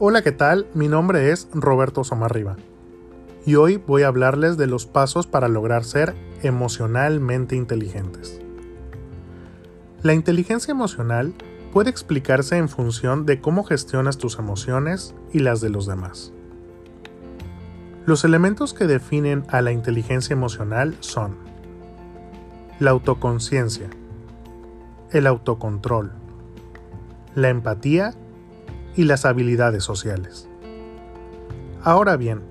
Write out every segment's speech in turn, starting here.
Hola, ¿qué tal? Mi nombre es Roberto Somarriba y hoy voy a hablarles de los pasos para lograr ser emocionalmente inteligentes. La inteligencia emocional puede explicarse en función de cómo gestionas tus emociones y las de los demás. Los elementos que definen a la inteligencia emocional son la autoconciencia, el autocontrol, la empatía y las habilidades sociales. Ahora bien,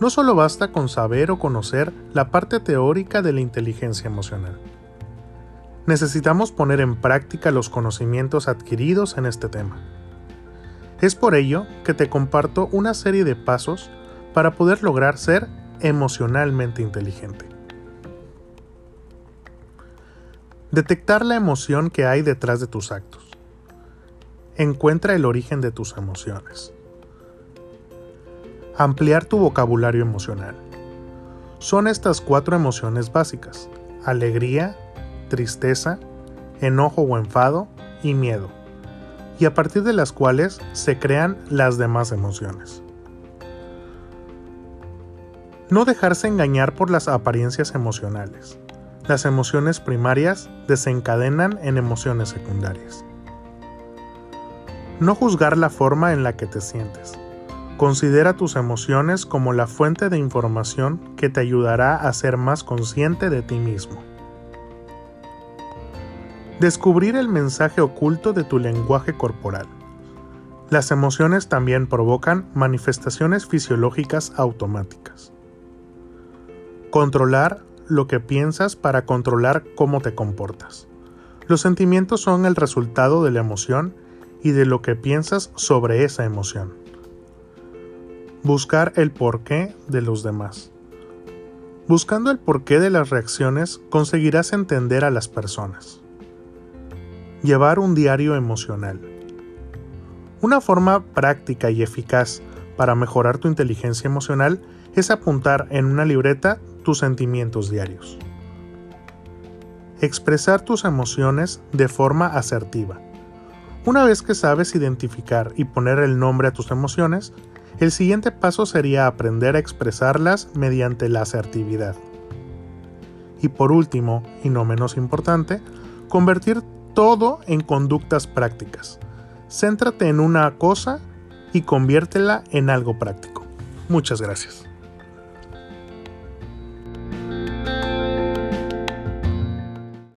no solo basta con saber o conocer la parte teórica de la inteligencia emocional. Necesitamos poner en práctica los conocimientos adquiridos en este tema. Es por ello que te comparto una serie de pasos para poder lograr ser emocionalmente inteligente. Detectar la emoción que hay detrás de tus actos. Encuentra el origen de tus emociones. Ampliar tu vocabulario emocional. Son estas cuatro emociones básicas. Alegría, tristeza, enojo o enfado y miedo. Y a partir de las cuales se crean las demás emociones. No dejarse engañar por las apariencias emocionales. Las emociones primarias desencadenan en emociones secundarias. No juzgar la forma en la que te sientes. Considera tus emociones como la fuente de información que te ayudará a ser más consciente de ti mismo. Descubrir el mensaje oculto de tu lenguaje corporal. Las emociones también provocan manifestaciones fisiológicas automáticas. Controlar lo que piensas para controlar cómo te comportas. Los sentimientos son el resultado de la emoción y de lo que piensas sobre esa emoción. Buscar el porqué de los demás. Buscando el porqué de las reacciones conseguirás entender a las personas. Llevar un diario emocional. Una forma práctica y eficaz para mejorar tu inteligencia emocional es apuntar en una libreta tus sentimientos diarios. Expresar tus emociones de forma asertiva. Una vez que sabes identificar y poner el nombre a tus emociones, el siguiente paso sería aprender a expresarlas mediante la asertividad. Y por último, y no menos importante, convertir todo en conductas prácticas. Céntrate en una cosa y conviértela en algo práctico. Muchas gracias.